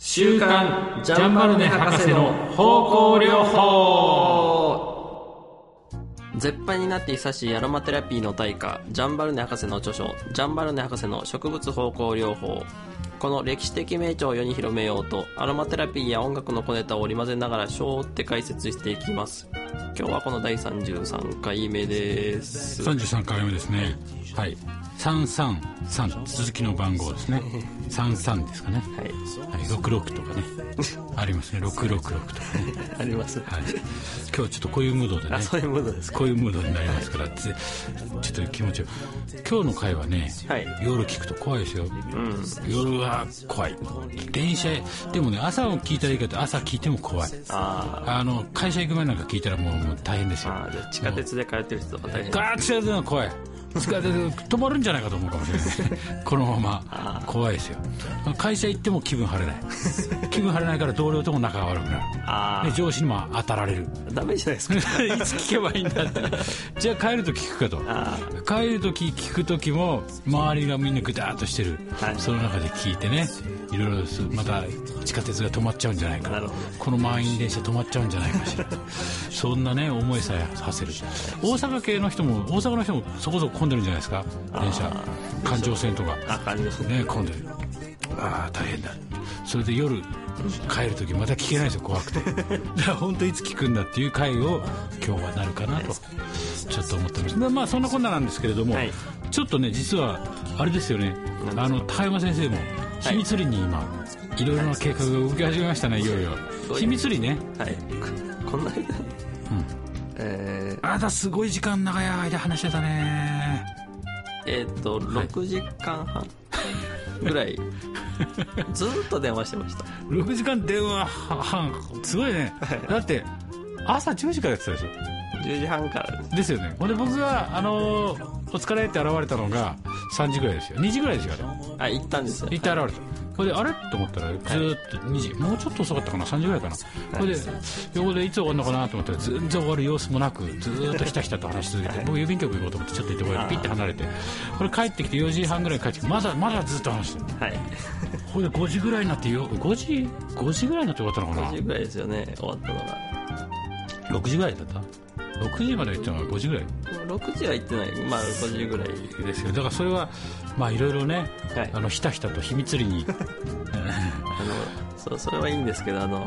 週刊ジャンバルネ博士の方向療法。絶版になって久しいアロマテラピーの大家ジャンバルネ博士の著書「ジャンバルネ博士の植物方向療法」この歴史的名著を世に広めようとアロマテラピーや音楽の小ネタを織り交ぜながら章って解説していきます。今日はこの第33回目です。33回目ですね。はい333続きの番号ですね。33ですかね。はい。はい、66とかね。ありますね。666とかね、あります。はい、今日はちょっとこういうムードでね。あそういうものですか。こういうムードになりますから。つちょっと気持ちよ今日の回はね、はい。夜聞くと怖いですよ、うん。夜は怖い。電車でもね朝を聞いたらいいけど朝聞いても怖い。ああの会社行く前なんか聞いたらもうもう大変ですよ。ーあーじゃあ地下鉄で通ってる人とか大変。ガーッてやるのは怖い止まるんじゃないかと思うかもしれないこのまま。怖いですよ。会社行っても気分晴れない。気分晴れないから同僚とも仲が悪くなる。あで上司にも当たられる。あダメじゃないですか。いつ聞けばいいんだって。じゃあ帰ると聞くかと。あ帰るとき聞くときも周りがみんなぐだーっとしてる、はい。その中で聞いてね。いろいろすまた地下鉄が止まっちゃうんじゃないか。この満員電車止まっちゃうんじゃないかしらそんなね思いさえさせる。大阪系の人も大阪の人もそこそこ混んでるんじゃないですか？電車。環状線とか。あ感じますねね混んでる。ああ大変だ。それで夜帰る時また聞けないですよ怖くて。だから本当いつ聞くんだっていう回を今日はなるかなと。ちょっと思ってます。まあまあそんなこんななんですけれども、はい。ちょっとね実はあれですよね。あの高山先生も秘密裏に今、い、ろいろな計画が動き始めましたねい。よいよ。秘密裏ね。はい。ここんな間に、えー。あなたすごい時間長い間話してたねえーっと6時間半ぐらい ずーっと電話してました。6時間電話半すごいね。だって朝10時からやってたでしょ？10時半からです。ですよね。ほんで僕が、あのーお疲れって現れたのが3時ぐらいですよ。2時ぐらいですよあれ。あ行ったんですよ。行って現れたこれであれ？と思ったらずーっと2時。もうちょっと遅かったかな？3時ぐらいかな。これで横でいつ終わるのかな？と思ったら全然終わる様子もなくずーっとひたひたと話し続けて僕郵便局行こうと思ってちょっと行ってこれピッて離れて。これ帰ってきて4時半ぐらいに帰ってきてまだまだずっと話してる。はい。これで5時ぐらいになってよ5時？5時ぐらいになって終わったのかな？5時ぐらいですよね。終わったのが。6時ぐらいだった？6時まで行ったのが5時ぐらい？6時は行ってない。まあ5時ぐらい。ですよ。だからそれはまあいろいろね、はい。あのひたひたと秘密裏に。あのそうそれはいいんですけどあの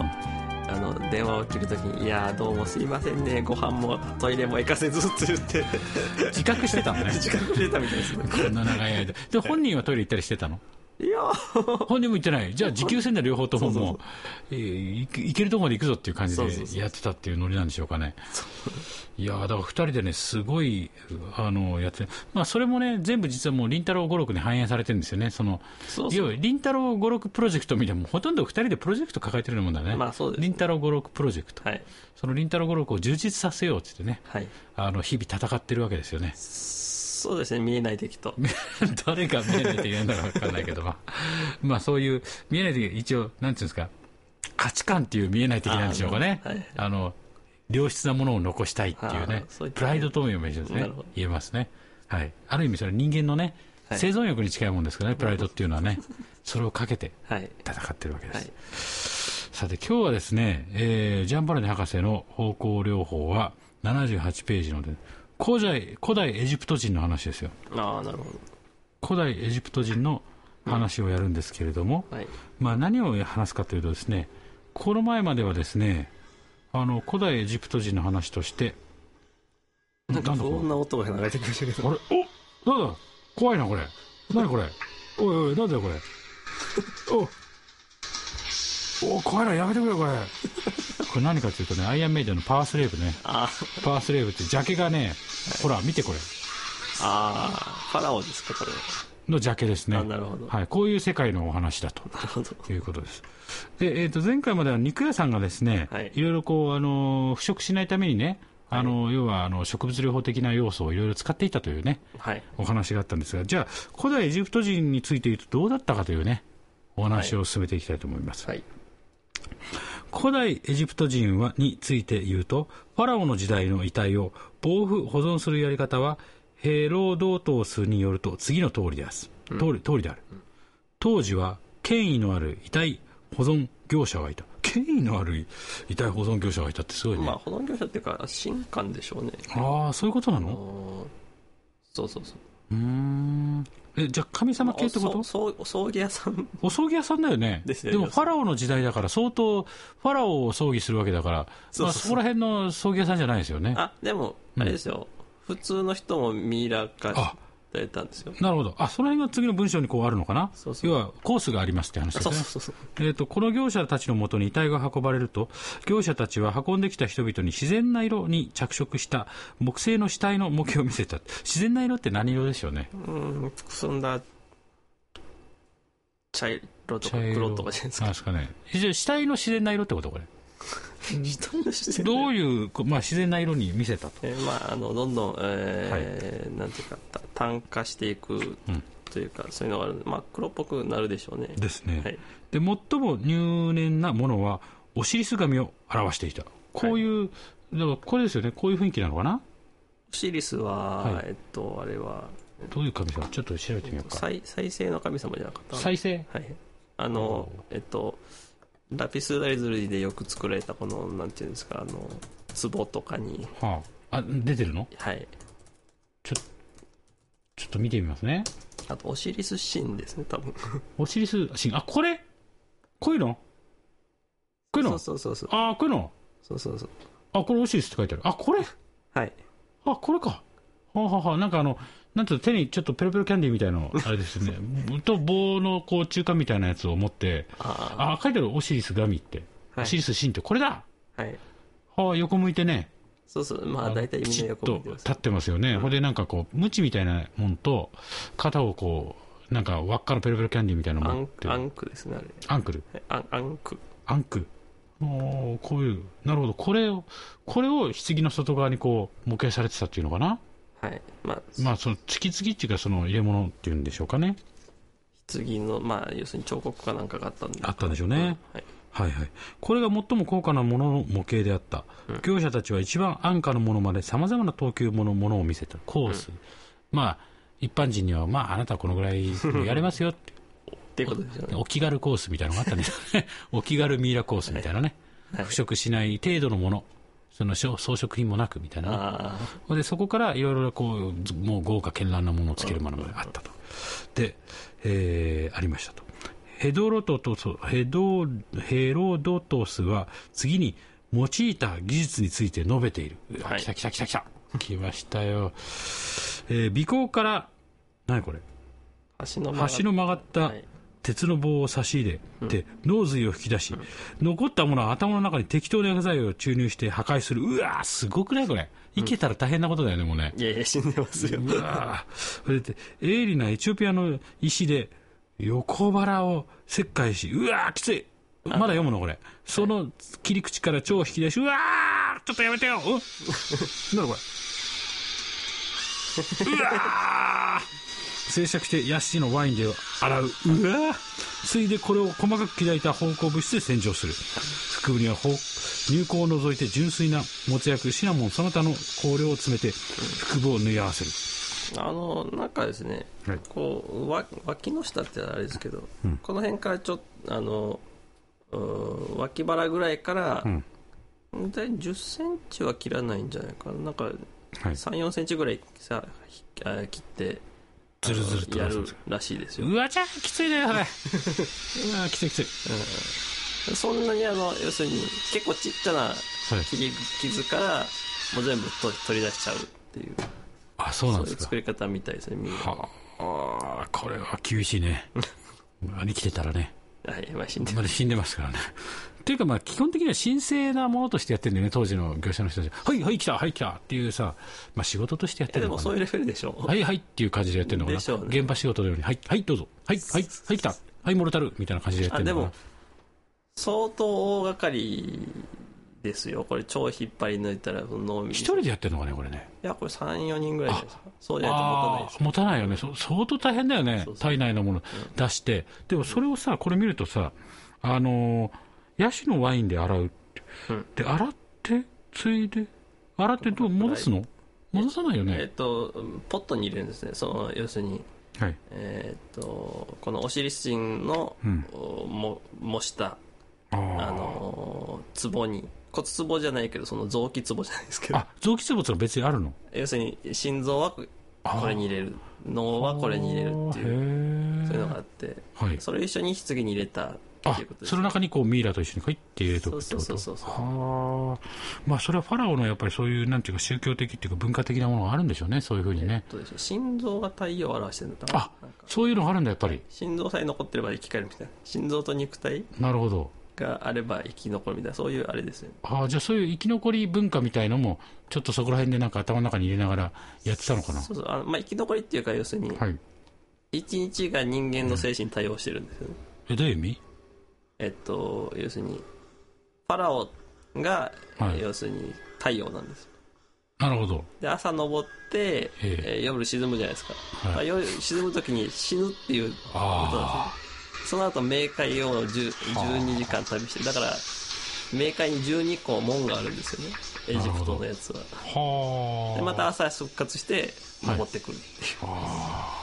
あの電話を切るときに「いやーどうもすいませんね。ご飯もトイレも行かせず」って言って。自覚してたのね。時間くれたみたいですね。こんな長い間。で本人はトイレ行ったりしてたの？いや。ー本人も行ってない。じゃあ持久戦で両方とももう。えー行けるところまで行くぞっていう感じでやってたっていうノリなんでしょうかね。いやーだから2人でねすごいあのやってまあそれもね全部実はもう凛太郎五六に反映されてるんですよね。その要は凛太郎五六プロジェクトみたいほとんど2人でプロジェクト抱えてるようなもんだね。まあそうです。凛太郎五六プロジェクト。はい。その凛太郎五六を充実させようって言ってね。はい。あの日々戦ってるわけですよねそうですね見えない敵と。誰が見えないと言うんだか分かんないけど、まあ、まあそういう見えない敵一応なんていうんですか価値観っていう見えない敵なんでしょうかね。あーはいあの良質なものを残したいっていうあねうプライドとも言えますね。言えますね。はい。ある意味それは人間のね、はい。生存欲に近いもんですからねプライドっていうのはね。それをかけてはい。戦ってるわけです、はい。さて今日はですね、えージャンバルネ博士の方向療法は78ページので古代古代エジプト人の話ですよ。ああなるほ古代エジプト人の話をやるんですけれども、どはい。まあ、何を話すかというとですねこの前まではですねあの古代エジプト人の話としてなんかこそんな音が流れてきましたけど。あれ？おなんだ？怖いなこれ。何これ？おいおいなんだよこれ？おお怖いなやめてくれこれ。これ何かというとねアイアンメイドのパワースレーブね。あパワースレーブってジャケがねほら見てこれ。あファラオですかこれ。のジャケですね。あなるほど。はい、こういう世界のお話だと。なるほど。ということです。で、えー、と前回までは肉屋さんがですね、はい。い、ろいろこう、あの腐食しないためにね、あの要はあの植物療法的な要素をいろいろ使っていたというね、はい。お話があったんですが、じゃあ、古代エジプト人について言うとどうだったかというね、お話を進めていきたいと思います。はい古代エジプト人はについて言うと、ファラオの時代の遺体を防腐保存するやり方は、ヘロドートスによると次の通りです。通り通りである。当時は権威のある遺体保存業者がいた権威のある遺体保存業者がいたってすごいね、まあ、保存業者っていうか、新館でしょうね。ああそういうことなあののそうそうそう。うーんえじゃあ神様系ってこと？お葬儀屋さん。お葬儀屋さんだよね。ですねもファラオの時代だから相当ファラオを葬儀するわけだからそこら辺の葬儀屋さんじゃないですよね。あ、でも、あれですよ。普通の人もミイラ化あされたんですよ。なるほど。あその辺が次の文章にこうあるのかな？そうそう。要はコースがありますって話ですそうねそう。そう。えー、とこの業者たちのもとに遺体が運ばれると業者たちは運んできた人々に自然な色に着色した木製の死体の模型を見せた。自然な色って何色でしょうね？うん、くすんだ茶色とか黒とかじゃないですか。ですかね。死体の自然な色ってことこれどういう、まあ、自然な色に見せたと。えーまあ、あのどんどん、えーなんていうかた炭化していくというか、そういうのがあるまあ、黒っぽくなるでしょうね。ですね、はい、で最も入念なものはオシリス神を表していた。こういう、だからこれですよね。こういう雰囲気なのかな？オシリスは、はい。えっと、あれはどういう神様？ちょっと調べてみようか。再再生の神様じゃなかった再生？はい。あの、えっと、ラピスライズリでよく作られたこの、なんていうんですか、あの、壺とかに、はあ。あ出てるの？はい。ちょちょっと見てみますね。あと、オシリス神ですね、多分。オシリス神あこれ？こういうの？こういうの？そうそうそうそう。あこういうの？そうそうそう。あこれオシリスって書いてある。あこれ？はい。あこれか。はあ、はあはあ、なんかあのなんていうの手にちょっとペロペロキャンディーみたいなのあれですよね。と棒のこう中間みたいなやつを持ってああ書いてあるオシリス神って、はい。オシリス神ってこれだ。あ、はい。はあ横向いてね。そうそう。まあ、大体みんな横見てます。と立ってますよね、ほんでなんかこう、ムチみたいなもんと、肩をこう、なんか輪っかのペロペロキャンディーみたいなのアン持って。アンクですね、あれ。アンクル、はい。アンク。アンク、おーこういう、なるほど、これを、これを棺の外側にこう模型されてたっていうのかな、はい。まあ、まあ、その月々っていうか、その入れ物っていうんでしょうかね、次の、まあ、要するに彫刻かなんかがあったんで。あったんでしょうね。はい。はいはい、これが最も高価なものの模型であった、業者たちは一番安価なものまでさまざまな等級ものものを見せた。コース、まあ一般人には、まあ、あなたはこのぐらいやれますよって、っていうことですよね。お気軽コースみたいなのがあったんですよね、お気軽ミイラコースみたいなね、はい。腐食しない程度のもの、その装装飾品もなくみたいなでそこからいろいろこうずもう豪華絢爛なものをつけるものがあったと、で、えーありましたと。ヘドロトトスヘドヘロドトスは次に用いた技術について述べている。はい来た来た来た来た。来ましたよ。えー尾行から、何これ？あ。橋の曲が橋の曲がったはい鉄の棒を差し入れて、脳髄を引き出し、残ったものは頭の中に適当な薬剤を注入して破壊する。うわーすごくない？これ。いけたら大変なことだよね、もうね。いやいや、死んでますよ。うわーそれで、鋭利なエチオピアの石で横腹を切開し、うわーきついまだ読むのこれ。その切り口から腸を引き出し、うわーちょっとやめてようん なんだこれ。うわー静借してヤシのワインで洗う。うわーついでこれを細かく砕いた芳香物質で洗浄する。腹部には芳乳香を除いて純粋なもつ薬、シナモンその他の香料を詰めて腹部を縫い合わせる。あの、なんかですね、はいこう、わ脇の下ってあれですけど、この辺からちょっと、あの、うん脇腹ぐらいから、ん大体10センチは切らないんじゃないかな。なんか、はい3、4センチぐらいさ、切って、ずるずるとやるらしいですよ。うわちゃきついね、それ。うわきついきつい。そんなにあの、要するに、結構ちっちゃなはい切り傷から、もう全部と取り出しちゃうっていう、あ、そうなんそういうですか。作り方みたいですね、みんな。はあ、これは厳しいね。生きてたらね。はい、まあ死んでまだ死んでますからね。っていうか、まあ、基本的には神聖なものとしてやってるんだよね、当時の業者の人たち。はい、はい、来た、はい、来たっていうさ、まあ、仕事としてやってるのかな。でもそういうレベルでしょ。はい、はいっていう感じでやってるのかな。でしょうね現場仕事のように、はい、はい、どうぞ。はい、はい、はい、来た。はい、モルタルみたいな感じでやってるのかな。、相当大掛かりですよ。これ、超引っ張り抜いたら、その一人でやってるのかね、これね。いや、これ3、4人ぐらいですか。そうじゃないと持たないです。持たないよね。そ相当大変だよねそう。そう体内のもの出して。でもそれをさ、これ見るとさ、あのーヤシのワインで洗うって。うん。で、洗って、ついで、洗ってどう戻すの？戻さないよえっね。と、ポットに入れるんですね。その、要するに、はい。えーっとこのオシリス人の、うん。おも模したあのー壺に。骨壺じゃないけどその臓器壺じゃないですけど。あ臓器物が別にあるの？要するに心臓はこれに入れる。脳はこれに入れるっていう。そういうのがあって。はい。それを一緒に棺に入れたってあその中にこうミイラと一緒に入って入れとくってことそうそうそうそう。はあ。まあそれはファラオのやっぱりそういうなんていうか宗教的っていうか文化的なものがあるんでしょうね。そういうふうにね。どうでしょう。心臓が太陽を表してるんだあそういうのがあるんだやっぱり。心臓さえ残ってれば生き返るみたいな。心臓と肉体なるほど。があれば生き残るみたいな。そういうあれですよね。ああじゃあそういう生き残り文化みたいのもちょっとそこら辺でなんか頭の中に入れながらやってたのかな？そうそう。あの、まあ、生き残りっていうか要するにはい。一日が人間の精神に対応してるんですよね、えどういう意味？えっと要するにファラオが、はい。要するに太陽なんです。なるほど。で朝登って、ええ。えー夜沈むじゃないですか、はい。まあ夜沈む時に死ぬっていうことなんですよあその後冥界を10 12時間旅してだから冥界に12個門があるんですよね。エジプトのやつは。あはあでまた朝復活して登ってくるっていう、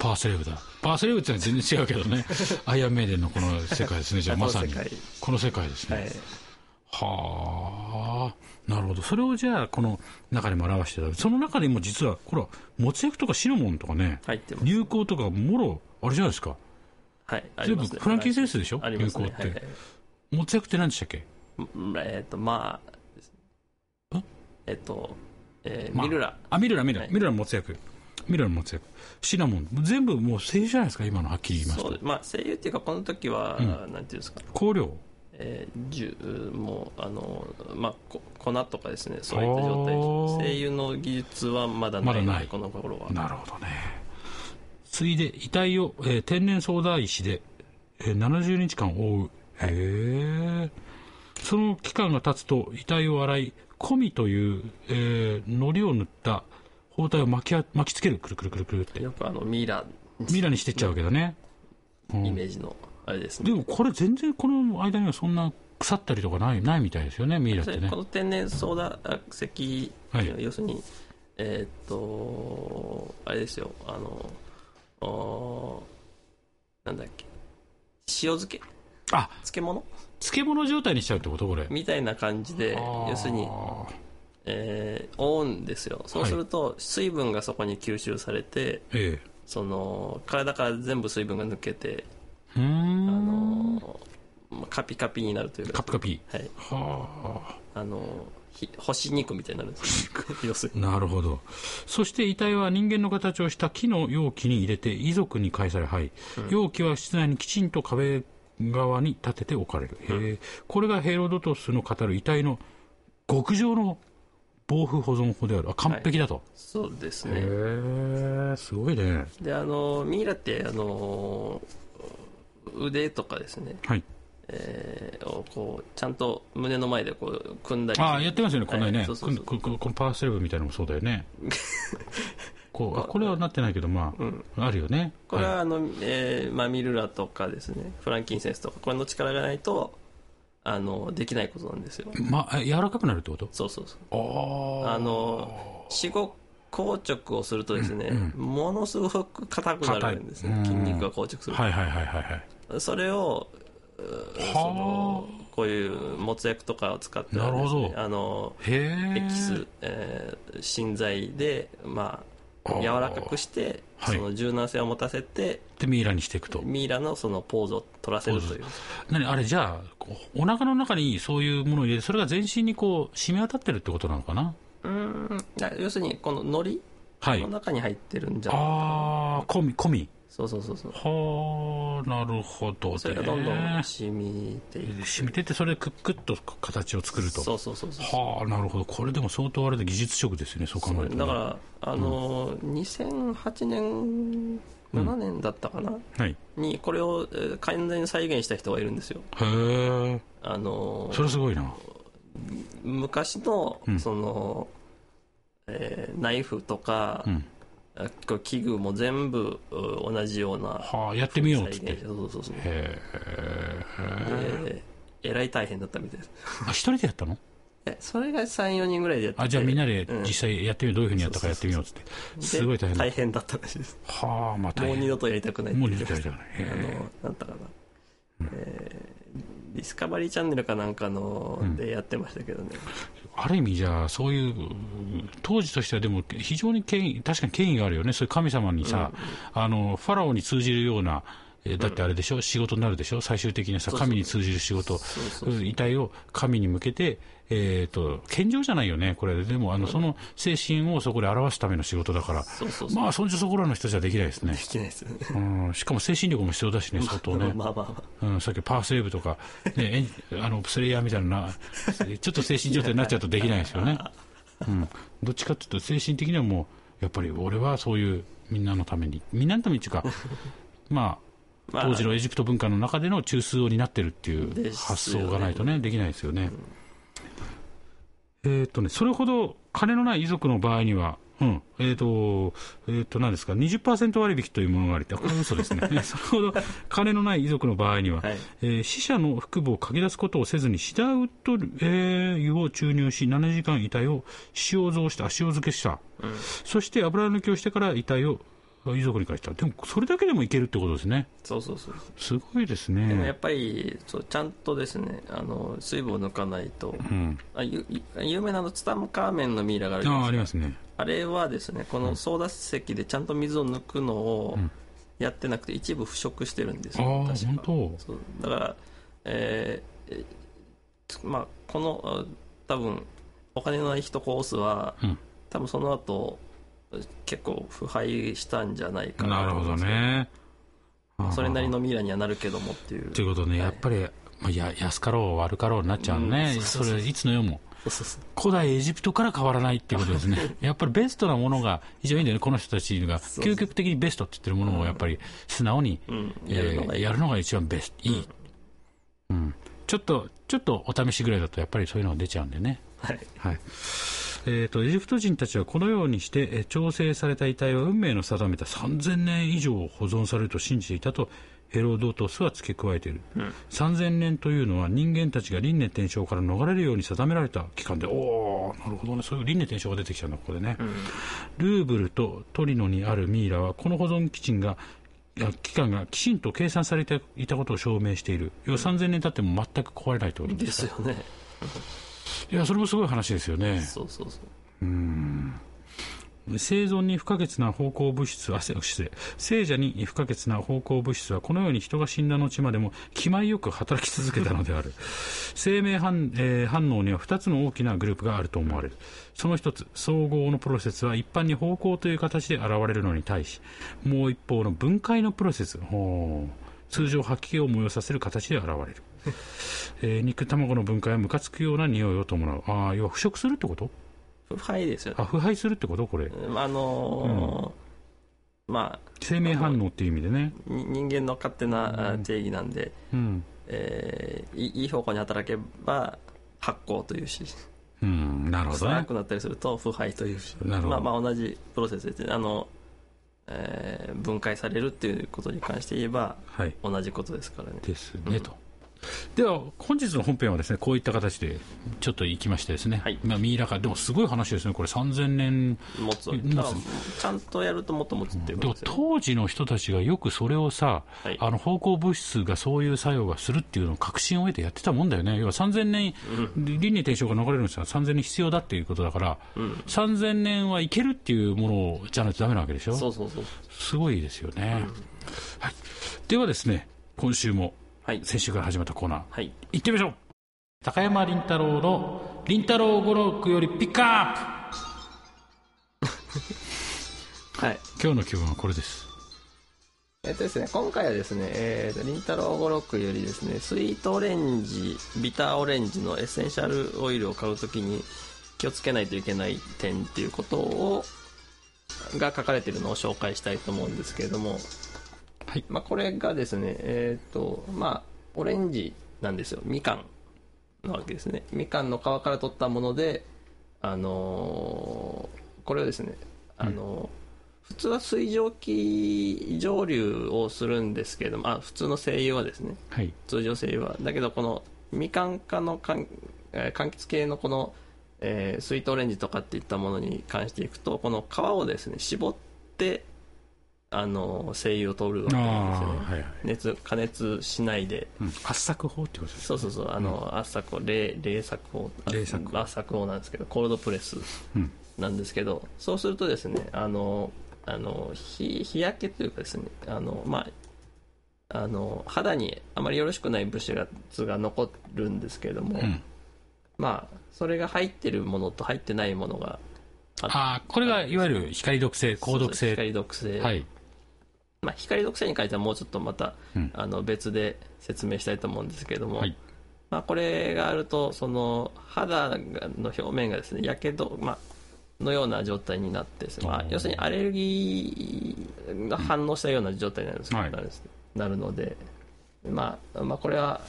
パーセレブだ。パーセレブってのは全然違うけどね。アイアンメイデンのこの世界ですね。じゃあまさに。この世界。ですね、はあ、なるほど。それをじゃあ、この中にも表してた。その中でも実は、これは、もつ薬とかシナモンとかね、流行とか、もろ、あれじゃないですか。はい全部フランキンセンスでしょ？流行って。はいはい。もつ薬って何でしたっけ？うんえっ、とまあえ？っ、と、えーまあミルラ。あ、ミルラ、ミルラ、はい。ミルラのもつルラのもつ薬。シナモン。全部もう声優じゃないですか、今のはっきり言いますとそう。まあ声優っていうかこの時は、うんなんていうんですか香料。えー、もうあのまあこ粉とかですねそういった状態声優の技術はまだないまだないこの頃はなるほどね。ついで、遺体を、えー天然ソーダ石で、えー70日間覆う。へえ。その期間が経つと、遺体を洗い、コミという、えー、糊を塗った包帯を巻きあ巻きつける。くるくるくるくるって。よくあのミイラミイラにしてっちゃうわけだね。うんイメージのあれですねでもこれ全然この間にはそんな腐ったりとかないないみたいですよね、ミイラってねこ。の天然ソーダあ石、はい要するにえーっとあれですよあのおーなんだっけ塩漬け？あ、漬物？漬物状態にしちゃうってことこれ。みたいな感じで要するに、えー覆うんですよそうすると水分がそこに吸収されて、えその体から全部水分が抜けて。あのまあカピカピになるというかカピカピ。はいはあのひ干し肉みたいになるんですよ要するにあ。なるほど。そして遺体は人間の形をした木の容器に入れて遺族に返され、はい。容器は室内にきちんと壁側に立てて置かれる。へえ。これがヘロドトスの語る遺体の極上の防腐保存法である。あ、完璧だと。そうですへねえ、すごいね。であのミイラってあの腕とかですね、はい。えーをこうちゃんと胸の前でこう組んだりああ、やってますよね、こんなにね。はいそうそうパワーセレブみたいなのもそうだよね。こうあこれはなってないけど、まあ、あるよね。これはあの、えーまあ、ミルラとかですねフランキンセンスとかこれの力がないとあのできないことなんですよ。ま柔らかくなるってこと？そうそうそう。ああの死後硬直をするとですね、ものすごく硬くなるんですね。筋肉が硬直すると、はいはいはいはいはい。それをそのこういうもつ薬とかを使ってね、なるほど。あの。エキス、えー芯剤で、まあ、柔らかくして、はいその柔軟性を持たせてで、ミイラにしていくと。ミイラのそのポーズを取らせるという何あれ、じゃあ、お腹の中にそういうものを入れて、それが全身にこう、染み渡ってるってことなのかな？うんあ要するにこの海苔はいの。中に入ってるんじゃないああ、込み、込み。そうそうそうそうはあ、なるほどね。それがどんどん染みていく染みてって、それでクックッと形を作ると。そうそうそうそうはあ、なるほど。これでも相当あれで技術職ですよね、そう考えると、ね。だからあのー、2008年7年だったかな、はい。にこれをえー完全に再現した人がいるんですよへえ、あのーそれすごいな。昔のうんその、えーナイフとか、うん。器具も全部う同じようなはあ、やってみようって。そうそうそうへえ。でえらい大変だったみたいです。あ、一人でやったの？えそれが3、4人ぐらいでやって。てあじゃあみんなでうん。実際やってみる、どういうふうにやったかやってみようっつって。すごい大変だ。大変だったらしいです。はあまあ大変。もう二度とやりたくないもう二度とやりたくない。へあのなんだかな、えーディスカバリーチャンネルかなんかのでやってましたけどね、ある意味じゃあそういう当時としてはでも非常に権威確かに権威があるよね。そういう神様にさ、あのファラオに通じるようなえーだってあれでしょ、仕事になるでしょ？最終的にはさ神に通じる仕事。遺体を神に向けて、えー、と献上じゃないよねこれで。もあのその精神をそこで表すための仕事だから。まあそんじょそこらの人じゃできないですね。で、きないですよね。うん、しかも精神力も必要だしね相当ね、まあまあまあうん、さっきパワーセーブとか、ね、あのプレイヤーみたいなな、ちょっと精神状態になっちゃうとできないですよね。うん、どっちかというと、精神的にはもう、やっぱり俺はそういうみんなのために、みんなのためにっていうか、まあ、まあ当時のエジプト文化の中での中枢を担ってるっていう発想がないとね、できないですよね。えっ、とね、それほど金のない遺族の場合には、うん、えっ、と、えっ、と、何ですか、20%割引というものがあり、あこれ嘘ですね。それほど金のない遺族の場合には、はいえー死者の腹部をかき出すことをせずに、シダウッド、えー油を注入し、7時間遺体を塩蔵して、足塩漬けした。そして油抜きをしてから遺体を遺族に返した。でも、それだけでもいけるってことですね。そうそうそうすごいですね。でもやっぱりそうちゃんとですねあの水分を抜かないと、うん。あゆゆ有名なあのツタンカーメンのミイラがあるじゃああ、ないですかありますね。あれはですねこの操舵石でちゃんと水を抜くのをんやってなくて一部腐食してるんですああ、よ確か本当？そうだから、えーえーまあ、このあ多分お金のない人コースは、うん多分その後結構腐敗したんじゃないかななるほどね。それなりのミイラにはなるけどもっていう。ということでね、はい。やっぱり、まあ、や安かろう悪かろうになっちゃうね、うんそれいつの世も。古代エジプトから変わらないっていうことですね。やっぱりベストなものが非常にいいんだよねこの人たちが。究極的にベストって言ってるものをやっぱり素直に、やるのが一番ベストいい、うん。ちょっとちょっとお試しぐらいだとやっぱりそういうのが出ちゃうんでね。はい。はいえー、とエジプト人たちはこのようにして、えー調整された遺体は運命の定めた3000年以上保存されると信じていたとヘロドトスは付け加えている、3000年というのは人間たちが輪廻転生から逃れるように定められた期間でおおなるほどね。そういう輪廻転生が出てきたんだここでね、ルーブルとトリノにあるミイラはこの保存基地が期間がきちんと計算されていたことを証明している。要は3000年経っても全く壊れないということですよねいやそれもすごい話ですよね。そうそうそう。生存に不可欠な方向物質あせ失礼。聖者に不可欠な方向物質はこのように人が死んだ後までも気前よく働き続けたのである。生命反,、えー反応には2つの大きなグループがあると思われる。その1つ総合のプロセスは一般に方向という形で現れるのに対しもう一方の分解のプロセスほう通常吐き気を催させる形で現れる えー肉卵の分解はムカつくような匂いを伴う。ああ要は腐食するってこと？腐敗ですよね。あ腐敗するってこと？これ。うんあのーまあ生命反応っていう意味でね、に人間の勝手なあ定義なんで、うん。えーいいいい方向に働けば発酵というしうん、なるほどね。悪くなったりすると腐敗というしなるほど。まあ、まあ同じプロセスですね。あの、えー分解されるっていうことに関して言えばはい。同じことですからね。ですね、とでは本日の本編はですねこういった形でちょっと行きましてですね、はい。まあ、ミイラ化でもすごい話ですねこれ。3000年。持つ。ちゃんとやるともっと持つっていうことですよね。当時の人たちがよくそれをさ、はい。あの方向物質がそういう作用がするっていうのを確信を得てやってたもんだよね。要は3000年、輪廻転生が流れるんですよ3000年必要だっていうことだから、3000年はいけるっていうものじゃないとダメなわけでしょ。そうそうそう。すごいですよね、はい、ではですね今週もはい。先週から始まったコーナー。はい。行ってみましょう。高山林太郎の林太郎語録よりピックアッ はい。プ今日の気分はこれです。えっとですね、今回はですね、えーと、りんたろー語録よりですね、スイートオレンジ、ビターオレンジのエッセンシャルオイルを買うときに気をつけないといけない点っていうことを、が書かれているのを紹介したいと思うんですけれども、はいまあ、これがですね、えっ、と、まあ、オレンジなんですよ。みかんなわけですね。みかんの皮から取ったもので、あのーこれをですね、あのー普通は水蒸気蒸留をするんですけれども、あ、普通の精油はですね、はい通常精油は。だけど、このみかん科のかんえー柑橘系のこの、えースイートオレンジとかっていったものに関していくとこの皮をですね絞ってあの精油を取るわけなんですよね、はいはい。熱加熱しないで。うん。圧搾法ってことですそうそうそう。あの、圧搾法冷冷搾法。あ冷搾法。圧搾法なんですけどコールドプレスうん。なんですけどそうするとですねあのあの日日焼けというかですねあのまああの肌にあまりよろしくない物質が残るんですけれども、うん。まあそれが入ってるものと入ってないものがあああこれがいわゆる光毒性光毒性。光毒性、はいまあ、光毒性に関してはもうちょっとまた、うん。あの別で説明したいと思うんですけれども、はい。まあ、これがあるとその肌の表面がですねやけど、まあのような状態になってね、まあ要するにアレルギーが反応したような状態になるん。です,、はい。なるんなるので、まあ、まあこれは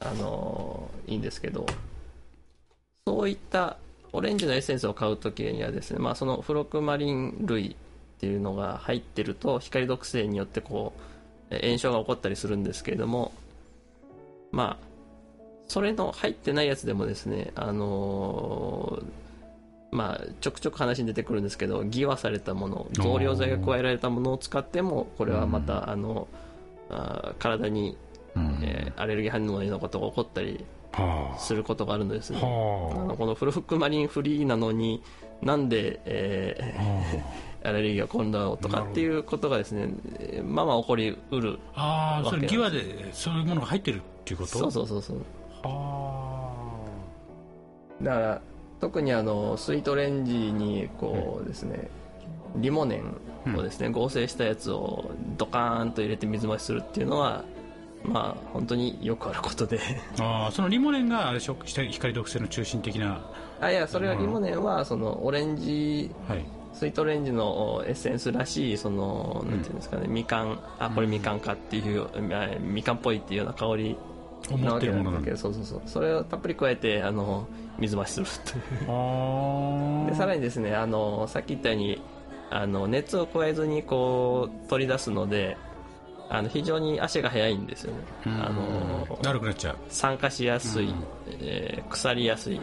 あのいいんですけどそういったオレンジのエッセンスを買うときにはですね、まあ、そのフロクマリン類っていうのが入ってると光毒性によってこうえ炎症が起こったりするんですけれどもまあそれの入ってないやつでもですねあのーまあちょくちょく話に出てくるんですけど偽和されたもの増量剤が加えられたものを使ってもこれはまたあのあー体に、うん。えーアレルギー反応のようなことが起こったりはすることがあるのですね。あ。のこのフルフックマリンフリーなのになんで、えあ。ーアレルギーが起こるんだろうとかっていうことがですねえーまあまあ起こりうるああそれギワでそういうものが入ってるっていうこと？そうそうそうそう。はだから特にあのスイートオレンジにこうですね、リモネンをですね、合成したやつをドカーンと入れて水増しするっていうのはまあ本当によくあることで。あああそのリモネンがあれでしょ光毒性の中心的な？あいやそれはリモネンはそのオレンジはいスイートオレンジのエッセンスらしいそのなんていうんですかねみかんあこれみかんかっていう、あみかんっぽいっていうような香りなわけるものなんだ。けどそうそうそう。それをたっぷり加えてあの水増しするという。あでさらにですねあのさっき言ったようにあの熱を加えずにこう取り出すのであの非常に足が速いんですよね。あの悪くなっちゃう。酸化しやすい、うん。えー腐りやすい。うん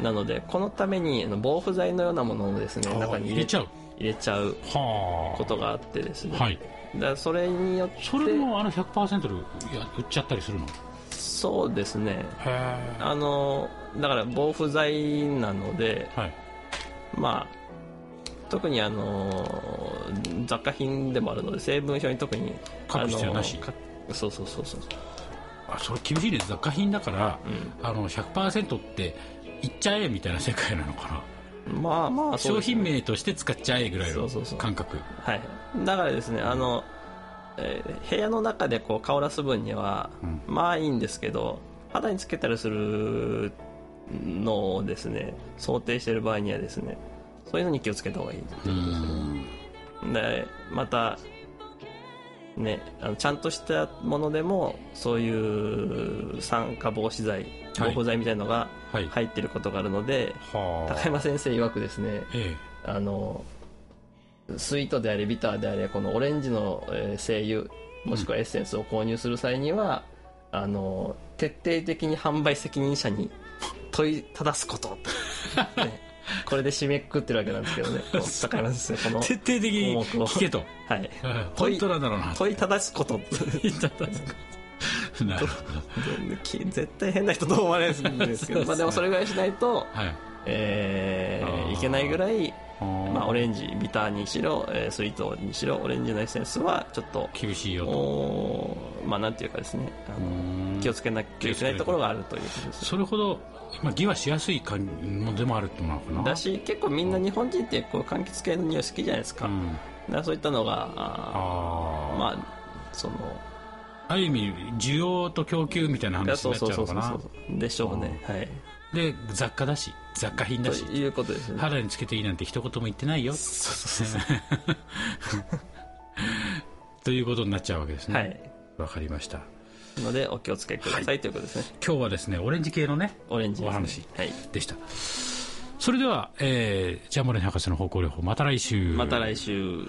なのでこのためにあの防腐剤のようなものをですね中に入れちゃう。入れちゃうはあ。ことがあってですね、はい。だそれによってそれもあの100%でや売っちゃったりするの？へそうですね。えあのだから防腐剤なのではい。まあ特にあの雑貨品でもあるので成分表に特に書く必要なし。そうそうそうそう。あそれ厳しいね雑貨品だから、うあの100%って言っちゃえみたいな世界なのかな。まあまあそう商品名として使っちゃえぐらいのそうそうそう。感覚。はい。だからですねあの、えー部屋の中でこう香らす分には、うん。まあいいんですけど肌につけたりするのをですね想定している場合にはですねそういうのに気をつけた方がいいっていうことですね。でまたねあのちゃんとしたものでもそういう酸化防止剤防腐剤みたいのがはい。入ってることがあるので、はあ。高山先生曰くですねえあのスイートであれビターであれこのオレンジの、えー精油もしくはエッセンスを購入する際には、あの徹底的に販売責任者に問いただすこと、ねこれで締めくくってるわけなんですけどね。この高山先生このえ徹底的に聞けと。はい。本当なんだろうな問いただすこと。なるほき絶対変な人と思われるんですけど。まあでもそれぐらいしないと、い。えいけないぐらいまあ、オンレンジビターにしろ、えースイートにしろオレンジのエッセンスはちょっと厳しいよと。まあなんていうかですねあの気をつけなきゃいけないところがあるということですそれほど、まあ、議はしやすい感じもでもあるってことなのかな。だし結構みんな日本人ってこう柑橘系の匂い好きじゃないですか,、うん、だそういったのがあまあそのあ、ある意味需要と供給みたいな話になっちゃうのかな。でしょうね。はい。で雑貨だし。雑貨品だし。ということですね。肌につけていいなんて一言も言ってないよ。そうそうそう。ということになっちゃうわけですね。はい。わかりましたのでお気をつけください、ということですね。今日はですねオレンジ系のねオレンジね、お話はい。でした。それでは、えージャンボレン博士の方向療法また来週。また来週